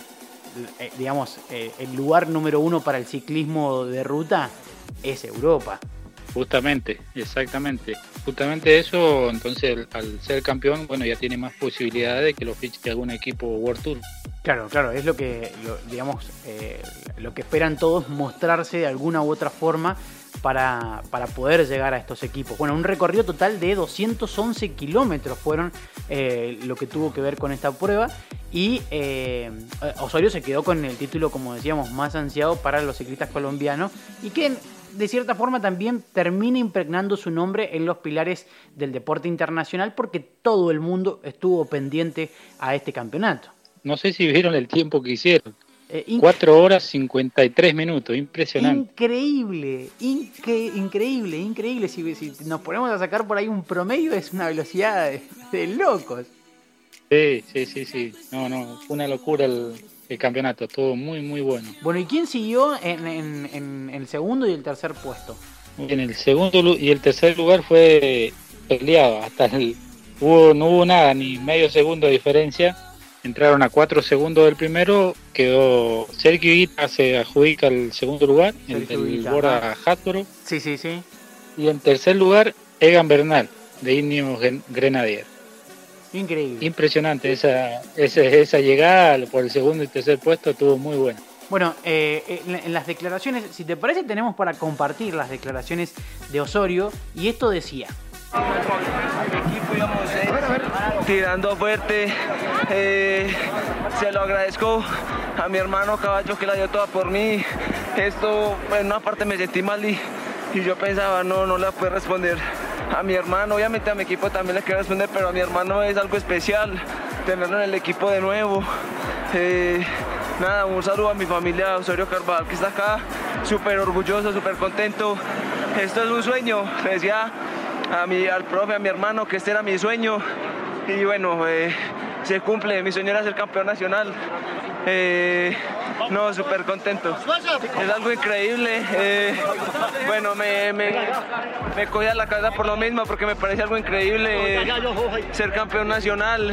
B: eh, digamos, el lugar número uno para el ciclismo de ruta es Europa.
F: Justamente, exactamente. Justamente eso, entonces al ser campeón, bueno, ya tiene más posibilidades de que lo fiche algún equipo World Tour.
B: Claro, claro, es lo que, digamos, lo que esperan todos, mostrarse de alguna u otra forma para, poder llegar a estos equipos. Bueno, un recorrido total de 211 kilómetros fueron eh, lo que tuvo que ver con esta prueba y eh, Osorio se quedó con el título, como decíamos, más ansiado para los ciclistas colombianos y que de cierta forma también termina impregnando su nombre en los pilares del deporte internacional porque todo el mundo estuvo pendiente a este campeonato.
F: No sé si vieron el tiempo que hicieron. 4 eh, horas 53 minutos, impresionante.
B: Increíble, increíble, increíble. Si, si, nos ponemos a sacar por ahí un promedio, es una velocidad de, locos.
F: Sí, sí, sí, sí. No, no, fue una locura el, campeonato, todo muy, muy bueno.
B: Bueno, ¿y quién siguió en, en, el segundo y el tercer puesto?
F: En el segundo y el tercer lugar fue peleado, hasta el, hubo, no hubo nada, ni medio segundo de diferencia entraron a cuatro segundos del primero, quedó Sergio Ita se adjudica el segundo lugar, el, el Bora Hatboro.
B: Sí, sí, sí.
F: Y en tercer lugar, Egan Bernal, de Indio Grenadier.
B: Increíble.
F: Impresionante, esa, esa, esa llegada por el segundo y tercer puesto estuvo muy buena.
B: Bueno, eh, en las declaraciones, si te parece, tenemos para compartir las declaraciones de Osorio y esto decía.
G: Equipo íbamos tirando fuerte. Eh, se lo agradezco a mi hermano Caballo que la dio toda por mí. Esto, en una parte me sentí mal y, yo pensaba, no, no la puedo responder a mi hermano. Obviamente a mi equipo también le quiero responder, pero a mi hermano es algo especial tenerlo en el equipo de nuevo. Eh, nada, un saludo a mi familia Osorio Carvajal que está acá, súper orgulloso, súper contento. Esto es un sueño, le decía a mi, al profe, a mi hermano, que este era mi sueño. Y bueno, eh, se cumple, mi sueño era ser campeón nacional. Eh, no, súper contento. Es algo increíble. Eh, bueno, me, me, me cogí a la casa por lo mismo porque me parece algo increíble ser campeón nacional.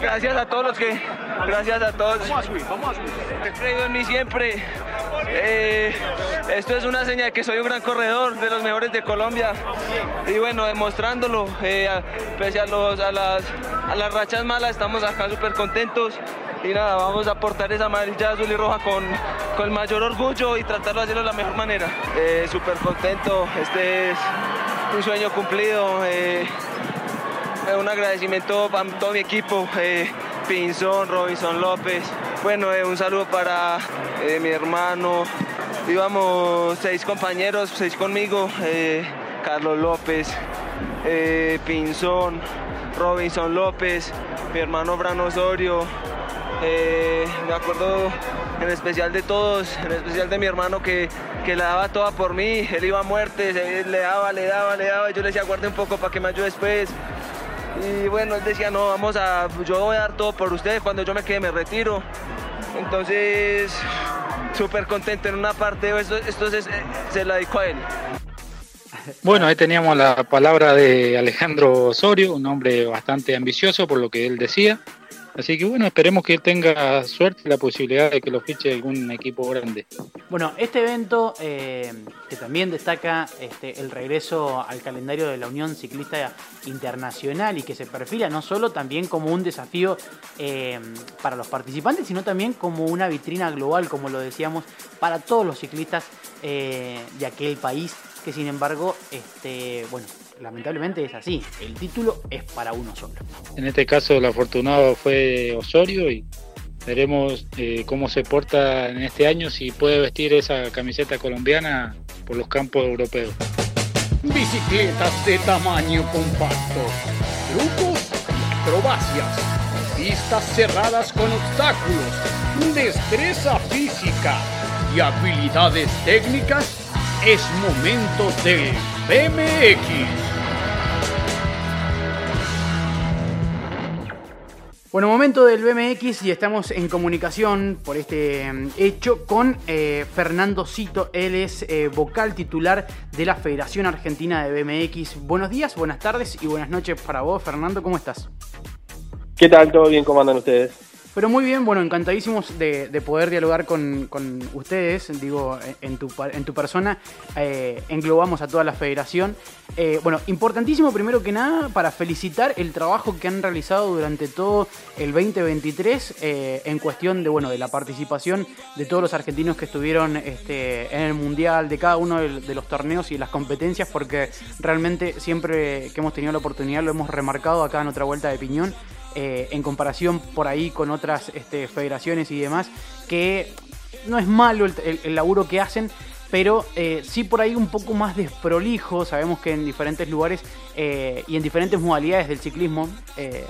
G: gracias a todos los que. Gracias a todos. He creído en mí siempre. Eh, esto es una señal de que soy un gran corredor, de los mejores de Colombia. Y bueno, demostrándolo, eh, pese a, los, a, las, a las rachas malas, estamos acá súper contentos. Y nada, vamos a aportar esa amarilla azul y roja con, con el mayor orgullo y tratarlo de hacerlo de la mejor manera. Eh, súper contento, este es un sueño cumplido. Eh, un agradecimiento a todo mi equipo, Pinzón, Robinson López, bueno, eh, un saludo para eh, mi hermano. Íbamos seis compañeros, seis conmigo. Eh, Carlos López, Pinzón, Robinson López, mi hermano Brano Osorio. Me acuerdo en especial de todos, en especial de mi hermano que, que la daba toda por mí, él iba a muerte, le daba, le daba, le daba, yo le decía guarde un poco para que me ayude después. Y bueno, él decía, no, vamos a, yo voy a dar todo por ustedes, cuando yo me quede me retiro. Entonces, súper contento en una parte, esto, esto se, se la dedico a él.
F: Bueno, ahí teníamos la palabra de Alejandro Osorio, un hombre bastante ambicioso por lo que él decía. Así que bueno, esperemos que tenga suerte la posibilidad de que lo fiche algún equipo grande.
B: Bueno, este evento eh, que también destaca este, el regreso al calendario de la Unión Ciclista Internacional y que se perfila no solo también como un desafío eh, para los participantes, sino también como una vitrina global, como lo decíamos, para todos los ciclistas eh, de aquel país que sin embargo, este, bueno, lamentablemente es así. El título es para uno solo.
F: En este caso, el afortunado fue Osorio y veremos eh, cómo se porta en este año, si puede vestir esa camiseta colombiana por los campos europeos.
A: Bicicletas de tamaño compacto, trucos y acrobacias, pistas cerradas con obstáculos, destreza física y habilidades técnicas es momento de BMX.
B: Bueno, momento del BMX y estamos en comunicación por este mm, hecho con eh, Fernando Cito. Él es eh, vocal titular de la Federación Argentina de BMX. Buenos días, buenas tardes y buenas noches para vos, Fernando. ¿Cómo estás?
H: ¿Qué tal? ¿Todo bien? ¿Cómo andan ustedes?
B: Pero muy bien, bueno, encantadísimos de, poder dialogar con, ustedes, digo, en tu, en tu persona, eh, englobamos a toda la federación. Eh, bueno, importantísimo primero que nada para felicitar el trabajo que han realizado durante todo el 2023 eh, en cuestión de, bueno, de la participación de todos los argentinos que estuvieron este, en el Mundial, de cada uno de, los torneos y las competencias, porque realmente siempre que hemos tenido la oportunidad lo hemos remarcado acá en otra vuelta de piñón. Eh, en comparación por ahí con otras este, federaciones y demás, que no es malo el, laburo que hacen, pero eh, sí por ahí un poco más desprolijo. Sabemos que en diferentes lugares eh, y en diferentes modalidades del ciclismo,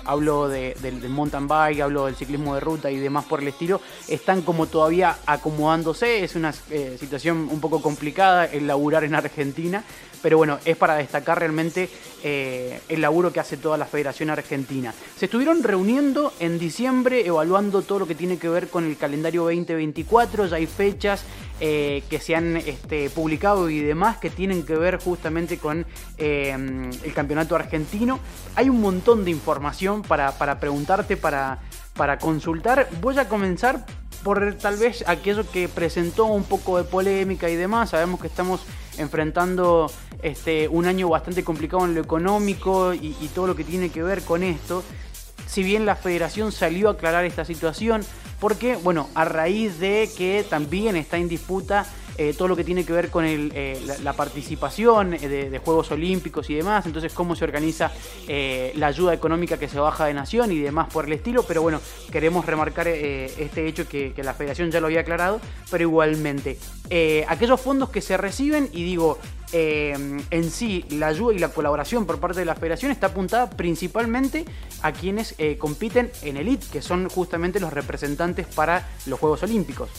B: hablo del, mountain bike, hablo del ciclismo de ruta y demás por el estilo, están como todavía acomodándose. Es una situación un poco complicada el laburar en Argentina, pero bueno, es para destacar realmente eh, el laburo que hace toda la Federación Argentina. Se estuvieron reuniendo en diciembre, evaluando todo lo que tiene que ver con el calendario 2024, ya hay fechas eh, que se han este, publicado y demás que tienen que ver justamente con eh, el campeonato argentino. Hay un montón de información para, preguntarte, para, para consultar. Voy a comenzar por tal vez aquello que presentó un poco de polémica y demás. Sabemos que estamos enfrentando este, un año bastante complicado en lo económico y, todo lo que tiene que ver con esto. Si bien la federación salió a aclarar esta situación, porque, bueno, a raíz de que también está en disputa eh, todo lo que tiene que ver con eh, la, participación eh, de, Juegos Olímpicos y demás, entonces cómo se organiza la ayuda económica que se baja de nación y demás por el estilo, pero bueno, queremos remarcar este hecho que, la federación ya lo había aclarado, pero igualmente, aquellos fondos que se reciben, y digo, en sí la ayuda y la colaboración por parte de la federación está apuntada principalmente a quienes compiten en elite, que son justamente los representantes para los Juegos Olímpicos.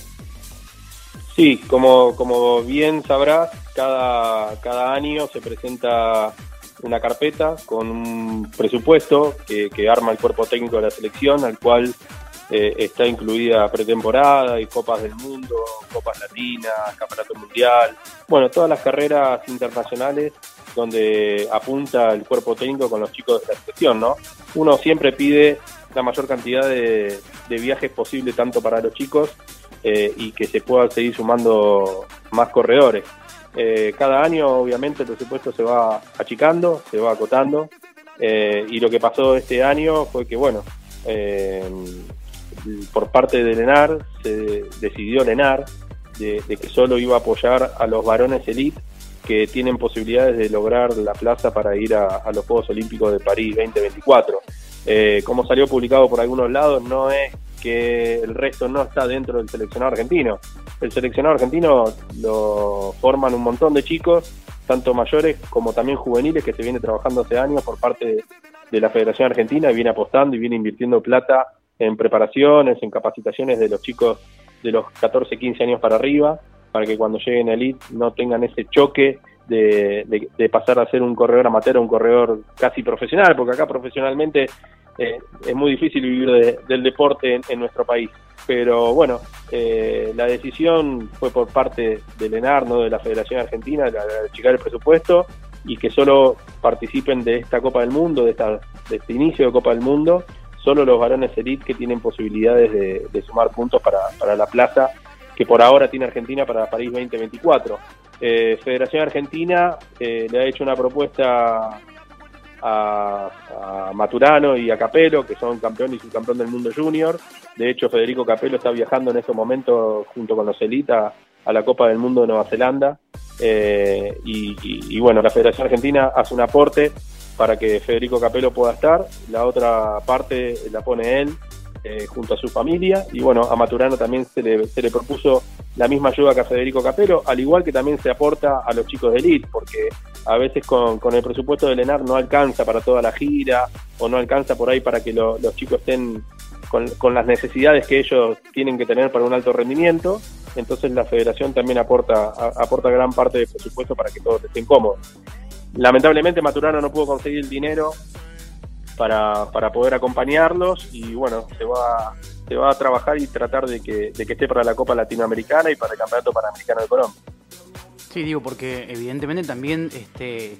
H: Sí, como, como bien sabrás, cada, cada año se presenta una carpeta con un presupuesto que arma el cuerpo técnico de la selección, al cual eh, está incluida pretemporada y Copas del Mundo, Copas Latinas, Campeonato Mundial, bueno, todas las carreras internacionales donde apunta el cuerpo técnico con los chicos de la selección, ¿no? Uno siempre pide la mayor cantidad de, viajes posible tanto para los chicos eh, y que se puedan seguir sumando más corredores. Eh, cada año, obviamente, el presupuesto se va achicando, se va acotando, eh, y lo que pasó este año fue que, bueno, por parte de Lenar, se decidió Lenar de, que solo iba a apoyar a los varones elite que tienen posibilidades de lograr la plaza para ir a, los Juegos Olímpicos de París 2024. como salió publicado por algunos lados, no es que el resto no está dentro del seleccionado argentino. El seleccionado argentino lo forman un montón de chicos, tanto mayores como también juveniles, que se viene trabajando hace años por parte de, la Federación Argentina y viene apostando y viene invirtiendo plata en preparaciones, en capacitaciones de los chicos de los 14, 15 años para arriba, para que cuando lleguen a Elite no tengan ese choque de, de, pasar a ser un corredor amateur a un corredor casi profesional, porque acá profesionalmente eh, es muy difícil vivir del deporte en, nuestro país. Pero bueno, eh, la decisión fue por parte del ENAR, no de la Federación Argentina, de, de achicar el presupuesto y que solo participen de esta Copa del Mundo, de, esta, de este inicio de Copa del Mundo, solo los varones elite que tienen posibilidades de, sumar puntos para, para, la plaza que por ahora tiene Argentina para París 2024. Eh, Federación Argentina eh, le ha hecho una propuesta a, Maturano y a Capelo, que son campeón y subcampeón del mundo junior. De hecho, Federico Capelo está viajando en estos momentos junto con los Elita a la Copa del Mundo de Nueva Zelanda. Eh, y, bueno, la Federación Argentina hace un aporte para que Federico Capelo pueda estar, la otra parte la pone él eh, junto a su familia. Y bueno, a Maturano también se le, se le propuso la misma ayuda que a Federico Capelo, al igual que también se aporta a los chicos de Elite, porque a veces con, el presupuesto del ENAR no alcanza para toda la gira o no alcanza por ahí para que los chicos estén con, con las necesidades que ellos tienen que tener para un alto rendimiento. Entonces la federación también aporta, aporta gran parte del presupuesto para que todos estén cómodos. Lamentablemente Maturano no pudo conseguir el dinero para, para poder acompañarlos y bueno, se va, se va a trabajar y tratar de que, de que esté para la Copa Latinoamericana y para el Campeonato Panamericano de Colombia.
B: Sí, digo, porque evidentemente también este,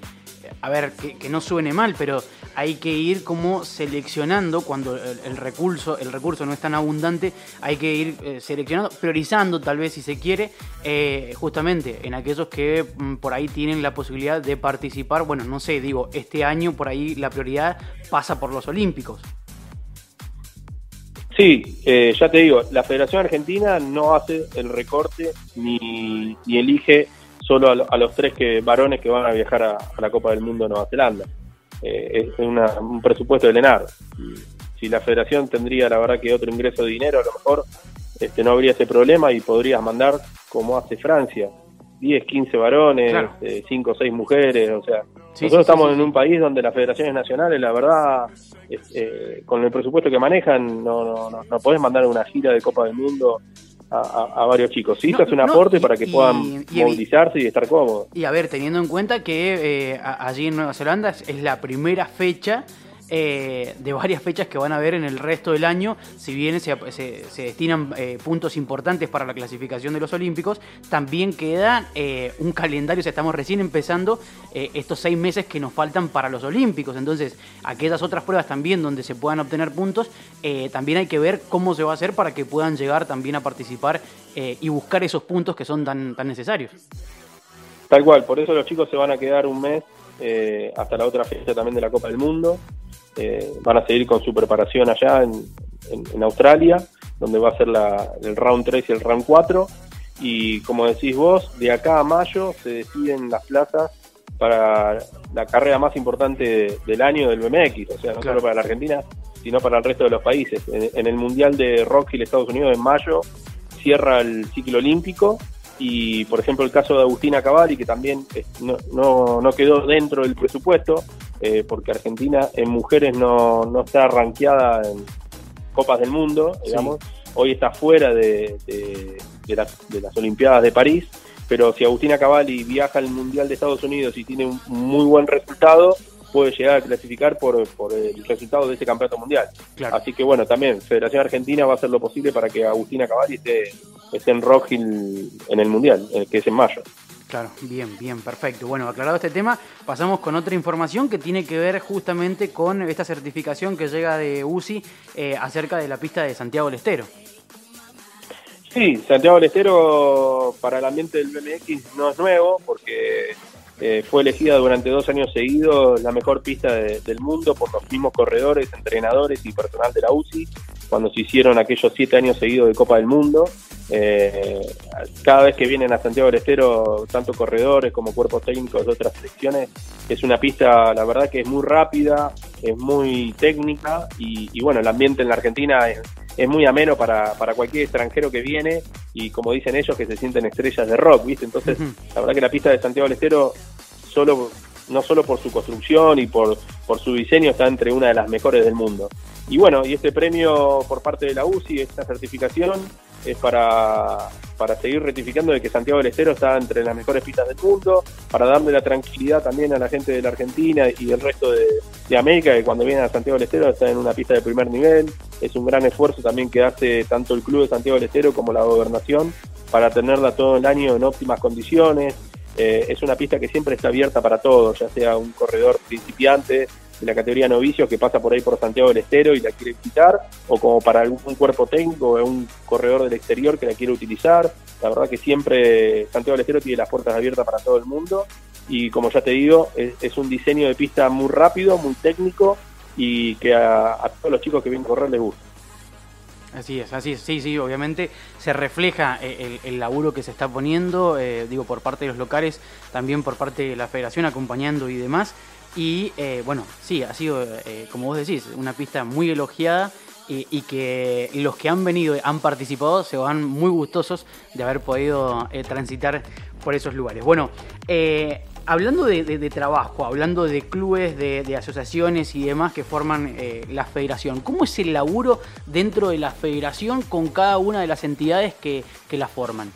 B: a ver, que, no suene mal, pero hay que ir como seleccionando cuando el, recurso, el recurso no es tan abundante, hay que ir eh, seleccionando, priorizando tal vez si se quiere, eh, justamente en aquellos que mm, por ahí tienen la posibilidad de participar. Bueno, no sé, digo, este año por ahí la prioridad pasa por los Olímpicos.
H: Sí, eh, ya te digo, la Federación Argentina no hace el recorte ni, ni elige solo a, los tres que varones que van a viajar a, la Copa del Mundo de Nueva Zelanda. Eh, es un presupuesto de Lenar. Si la federación tendría, la verdad, que otro ingreso de dinero, a lo mejor este, no habría ese problema y podrías mandar, como hace Francia, 10, 15 varones, 5 o 6 mujeres, o sea, nosotros estamos en un país donde las federaciones nacionales, la verdad, eh, con el presupuesto que manejan, no, no, no, no podés mandar una gira de Copa del Mundo a, varios chicos. Sí, no, es un aporte para que puedan movilizarse y estar cómodos.
B: Y a ver, teniendo en cuenta que eh, allí en Nueva Zelanda es la primera fecha eh, de varias fechas que van a ver en el resto del año, si bien se, destinan eh, puntos importantes para la clasificación de los Olímpicos, también queda eh, un calendario, o sea, estamos recién empezando estos seis meses que nos faltan para los Olímpicos, entonces aquellas otras pruebas también donde se puedan obtener puntos, también hay que ver cómo se va a hacer para que puedan llegar también a participar y buscar esos puntos que son tan, tan necesarios.
H: Tal cual, por eso los chicos se van a quedar un mes hasta la otra fecha también de la Copa del Mundo. Eh, van a seguir con su preparación allá en, Australia, donde va a ser el round 3 y el round 4. Y como decís vos, de acá a mayo se deciden las plazas para la carrera más importante del año del BMX, o sea, no solo para la Argentina, sino para el resto de los países. En, el Mundial de Rock Hill Estados Unidos en mayo cierra el ciclo olímpico y por ejemplo el caso de Agustina Cavalli que también eh, no, no, no quedó dentro del presupuesto eh, porque Argentina en mujeres no, no está rankeada en Copas del Mundo, digamos. Hoy está fuera de, de, las, de las Olimpiadas de París, pero si Agustina Cavalli viaja al Mundial de Estados Unidos y tiene un muy buen resultado, puede llegar a clasificar por, por el resultado de ese campeonato mundial. Así que bueno, también Federación Argentina va a hacer lo posible para que Agustina Cavalli esté, esté en Rock Hill en el mundial, que es en mayo.
B: Claro, bien, bien, perfecto. Bueno, aclarado este tema, pasamos con otra información que tiene que ver justamente con esta certificación que llega de UCI eh, acerca de la pista de Santiago del Estero.
H: Sí, Santiago del Estero para el ambiente del BMX no es nuevo porque eh, fue elegida durante dos años seguidos la mejor pista del mundo por los mismos corredores, entrenadores y personal de la UCI cuando se hicieron aquellos siete años seguidos de Copa del Mundo. Eh, cada vez que vienen a Santiago del Estero, tanto corredores como cuerpos técnicos de otras selecciones, es una pista, la verdad que es muy rápida, es muy técnica y, bueno, el ambiente en la Argentina es, muy ameno para, para, cualquier extranjero que viene y como dicen ellos, que se sienten estrellas de rock, ¿viste? Entonces, la verdad que la pista de Santiago del Estero, solo, no solo por su construcción y por, por su diseño, está entre una de las mejores del mundo. Y bueno, y este premio por parte de la UCI, esta certificación, es para, para seguir rectificando de que Santiago del Estero está entre las mejores pistas del mundo, para darle la tranquilidad también a la gente de la Argentina y del resto de, América, que cuando vienen a Santiago del Estero está en una pista de primer nivel. Es un gran esfuerzo también que hace tanto el Club de Santiago del Estero como la gobernación para tenerla todo el año en óptimas condiciones. Eh, es una pista que siempre está abierta para todos, ya sea un corredor principiante de la categoría novicio que pasa por ahí por Santiago del Estero y la quiere visitar, o como para algún cuerpo técnico o un corredor del exterior que la quiere utilizar. La verdad que siempre Santiago del Estero tiene las puertas abiertas para todo el mundo y como ya te digo, es, un diseño de pista muy rápido, muy técnico y que a, todos los chicos que vienen a correr les gusta.
B: Así es, así es, sí, sí, obviamente se refleja eh, el, laburo que se está poniendo, eh, digo, por parte de los locales, también por parte de la federación acompañando y demás, y eh, bueno, sí, ha sido, eh, como vos decís, una pista muy elogiada y, que los que han venido, han participado, se van muy gustosos de haber podido eh, transitar por esos lugares. Bueno, hablando de, trabajo, hablando de clubes, de, asociaciones y demás que forman la federación, ¿cómo es el laburo dentro de la federación con cada una de las entidades que, que la forman?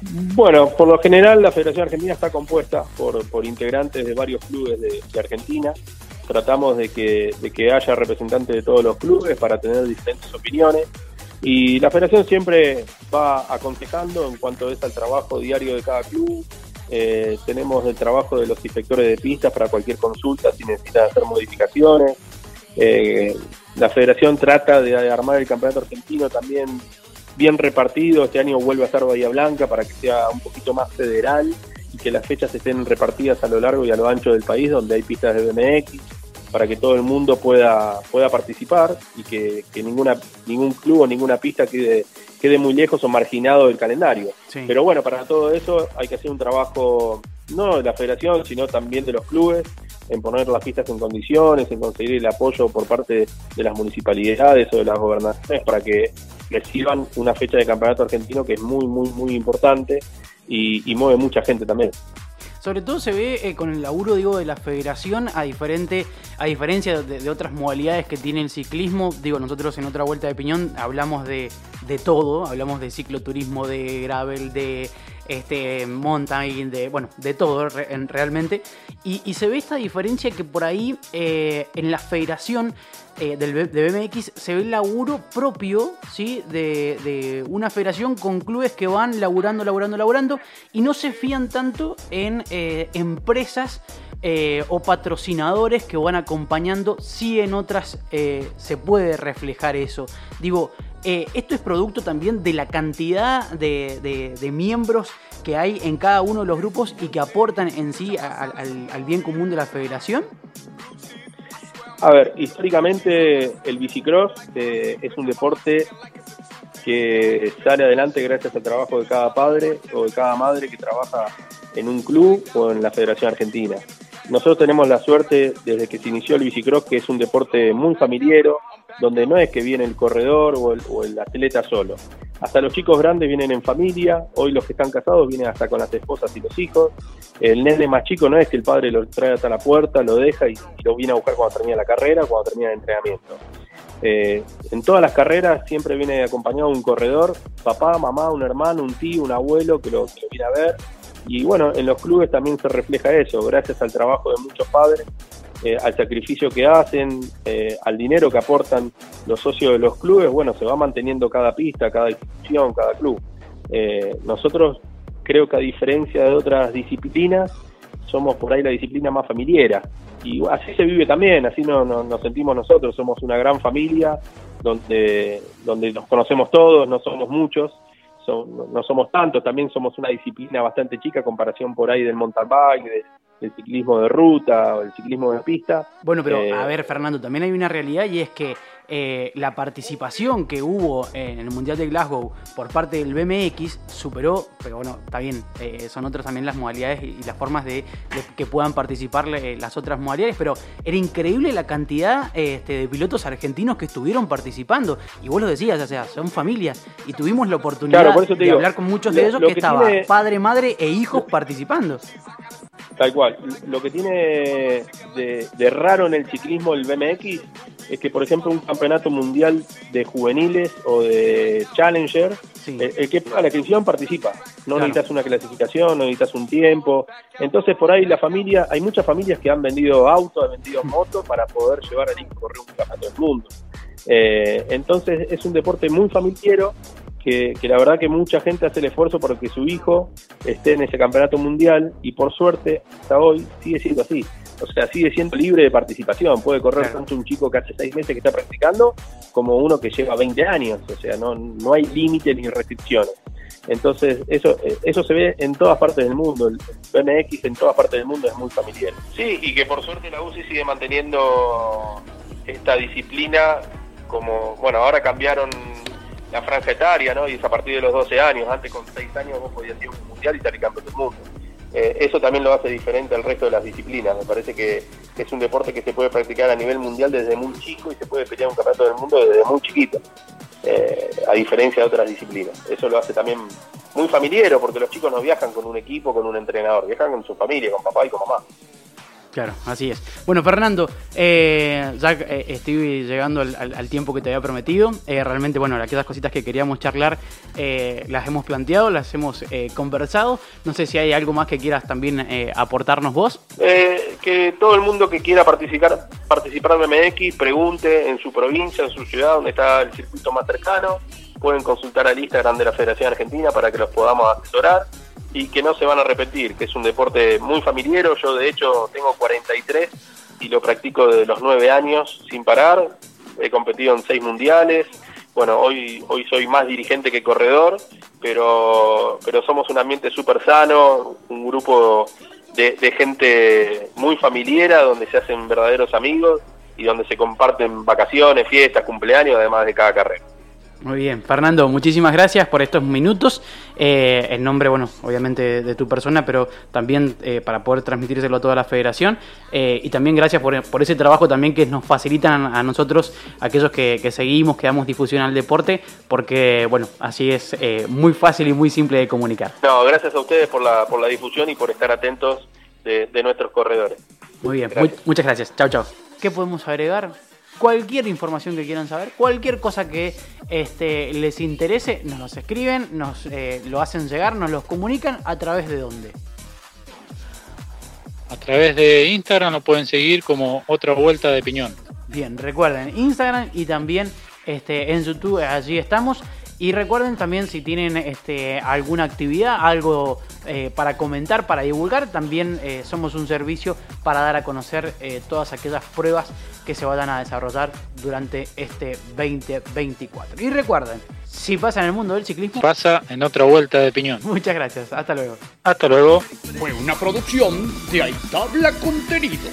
H: Bueno, por lo general la Federación Argentina está compuesta por, por integrantes de varios clubes de, Argentina. Tratamos de que, de que haya representantes de todos los clubes para tener diferentes opiniones. Y la federación siempre va aconsejando en cuanto es al trabajo diario de cada club. Eh, tenemos el trabajo de los inspectores de pistas para cualquier consulta si necesitan hacer modificaciones. Eh, la federación trata de armar el campeonato argentino también bien repartido. Este año vuelve a estar Bahía Blanca para que sea un poquito más federal y que las fechas estén repartidas a lo largo y a lo ancho del país, donde hay pistas de BMX, para que todo el mundo pueda, pueda participar y que, ninguna, ningún club o ninguna pista quede, quede muy lejos o marginado del calendario. Pero bueno, para todo eso hay que hacer un trabajo no de la federación, sino también de los clubes, en poner las pistas en condiciones, en conseguir el apoyo por parte de las municipalidades o de las gobernaciones para que reciban una fecha de campeonato argentino que es muy, muy, muy importante y, mueve mucha gente también.
B: Sobre todo se ve eh, con el laburo digo de la federación a diferente a diferencia de, otras modalidades que tiene el ciclismo. Digo, nosotros en otra vuelta de piñón hablamos de, de todo, hablamos de cicloturismo, de gravel, de este mountain, de bueno, de todo realmente. Y, se ve esta diferencia que por ahí eh, en la federación eh, del, de BMX se ve el laburo propio ¿sí? De, una federación con clubes que van laburando, laburando, laburando y no se fían tanto en eh, empresas o patrocinadores que van acompañando, si en otras se puede reflejar eso. Digo, eh, esto es producto también de la cantidad de, miembros que hay en cada uno de los grupos y que aportan en sí al, bien común de la federación.
H: A ver, históricamente el bicicross eh, es un deporte que sale adelante gracias al trabajo de cada padre o de cada madre que trabaja en un club o en la Federación Argentina. Nosotros tenemos la suerte desde que se inició el bicicross que es un deporte muy familiero, donde no es que viene el corredor o el, atleta solo. Hasta los chicos grandes vienen en familia, hoy los que están casados vienen hasta con las esposas y los hijos. El nene más chico no es que el padre lo trae hasta la puerta, lo deja y, lo viene a buscar cuando termina la carrera, cuando termina el entrenamiento. Eh, en todas las carreras siempre viene acompañado un corredor, papá, mamá, un hermano, un tío, un abuelo que lo, que lo viene a ver. Y bueno, en los clubes también se refleja eso, gracias al trabajo de muchos padres eh, al sacrificio que hacen, eh, al dinero que aportan los socios de los clubes, bueno, se va manteniendo cada pista, cada institución, cada club. Eh, nosotros creo que a diferencia de otras disciplinas, somos por ahí la disciplina más familiera. Y así se vive también, así no, nos sentimos nosotros, somos una gran familia donde, donde nos conocemos todos, no somos muchos, no somos tantos, también somos una disciplina bastante chica comparación por ahí del mountain bike, el ciclismo de ruta o el ciclismo de pista.
B: Bueno, pero a eh, ver, Fernando, también hay una realidad y es que eh, la participación que hubo en el Mundial de Glasgow por parte del BMX superó, pero bueno, está bien, eh, son otras también las modalidades y, las formas de, que puedan participar las otras modalidades, pero era increíble la cantidad este, de pilotos argentinos que estuvieron participando. Y vos lo decías, o sea, son familias y tuvimos la oportunidad de hablar con muchos de ellos que, estaban padre, madre e hijos participando.
H: Tal cual. Lo que tiene de, raro en el ciclismo el BMX es que, por ejemplo, un campeonato mundial de juveniles o de Challenger, el, que paga la inscripción participa. No necesitas una clasificación, no necesitas un tiempo. Entonces, por ahí la familia, hay muchas familias que han vendido autos, han vendido motos para poder llevar al hijo a correr un campeonato del mundo. Eh, entonces, es un deporte muy familiero que, la verdad que mucha gente hace el esfuerzo para que su hijo esté en ese campeonato mundial y por suerte hasta hoy sigue siendo así. O sea, sigue siendo libre de participación. Puede correr tanto un chico que hace seis meses que está practicando como uno que lleva 20 años. O sea, no, no hay límites ni restricciones. Entonces, eso, eso se ve en todas partes del mundo. El BMX en todas partes del mundo es muy familiar. Sí, y que por suerte la UCI sigue manteniendo esta disciplina como, bueno, ahora cambiaron la franja etaria, ¿no? Y es a partir de los 12 años. Antes, con 6 años, vos podías ir a un mundial y salir campeón del mundo. Eh, eso también lo hace diferente al resto de las disciplinas. Me parece que, es un deporte que se puede practicar a nivel mundial desde muy chico y se puede pelear un campeonato del mundo desde muy chiquito, eh, a diferencia de otras disciplinas. Eso lo hace también muy familiar, porque los chicos no viajan con un equipo, con un entrenador, viajan con su familia, con papá y con mamá.
B: Claro, así es. Bueno, Fernando, eh, ya eh, estoy llegando al, tiempo que te había prometido. Eh, realmente, bueno, aquellas cositas que queríamos charlar las hemos planteado, las hemos conversado. No sé si hay algo más que quieras también aportarnos vos.
H: que todo el mundo que quiera participar, participar de MX pregunte en su provincia, en su ciudad, donde está el circuito más cercano. Pueden consultar al Instagram de la Federación Argentina para que los podamos asesorar y que no se van a repetir, que es un deporte muy familiar. Yo de hecho tengo 43 y lo practico desde los 9 años sin parar. He competido en 6 mundiales. Bueno, hoy, hoy soy más dirigente que corredor, pero, pero somos un ambiente súper sano, un grupo de, de gente muy familiar, donde se hacen verdaderos amigos y donde se comparten vacaciones, fiestas, cumpleaños, además de cada carrera.
B: Muy bien, Fernando, muchísimas gracias por estos minutos. Eh, en nombre, bueno, obviamente de, tu persona, pero también eh, para poder transmitírselo a toda la federación. Eh, y también gracias por, ese trabajo también que nos facilitan a nosotros, aquellos que, seguimos, que damos difusión al deporte, porque, bueno, así es muy fácil y muy simple de comunicar.
H: No, gracias a ustedes por la, por la difusión y por estar atentos de, nuestros corredores.
B: Muy bien, muchas gracias. Chao, chao. ¿Qué podemos agregar? Cualquier información que quieran saber, cualquier cosa que este, les interese, nos los escriben, nos eh, lo hacen llegar, nos los comunican a través de dónde.
F: A través de Instagram lo pueden seguir como otra vuelta de piñón.
B: Bien, recuerden Instagram y también este, en YouTube, allí estamos. Y recuerden también si tienen este, alguna actividad, algo eh, para comentar, para divulgar, también eh, somos un servicio para dar a conocer eh, todas aquellas pruebas que se vayan a desarrollar durante este 2024. Y recuerden, si pasa en el mundo del ciclismo,
F: pasa en otra vuelta de piñón.
B: Muchas gracias, hasta luego.
F: Hasta luego.
A: Fue una producción de Aitabla Contenido.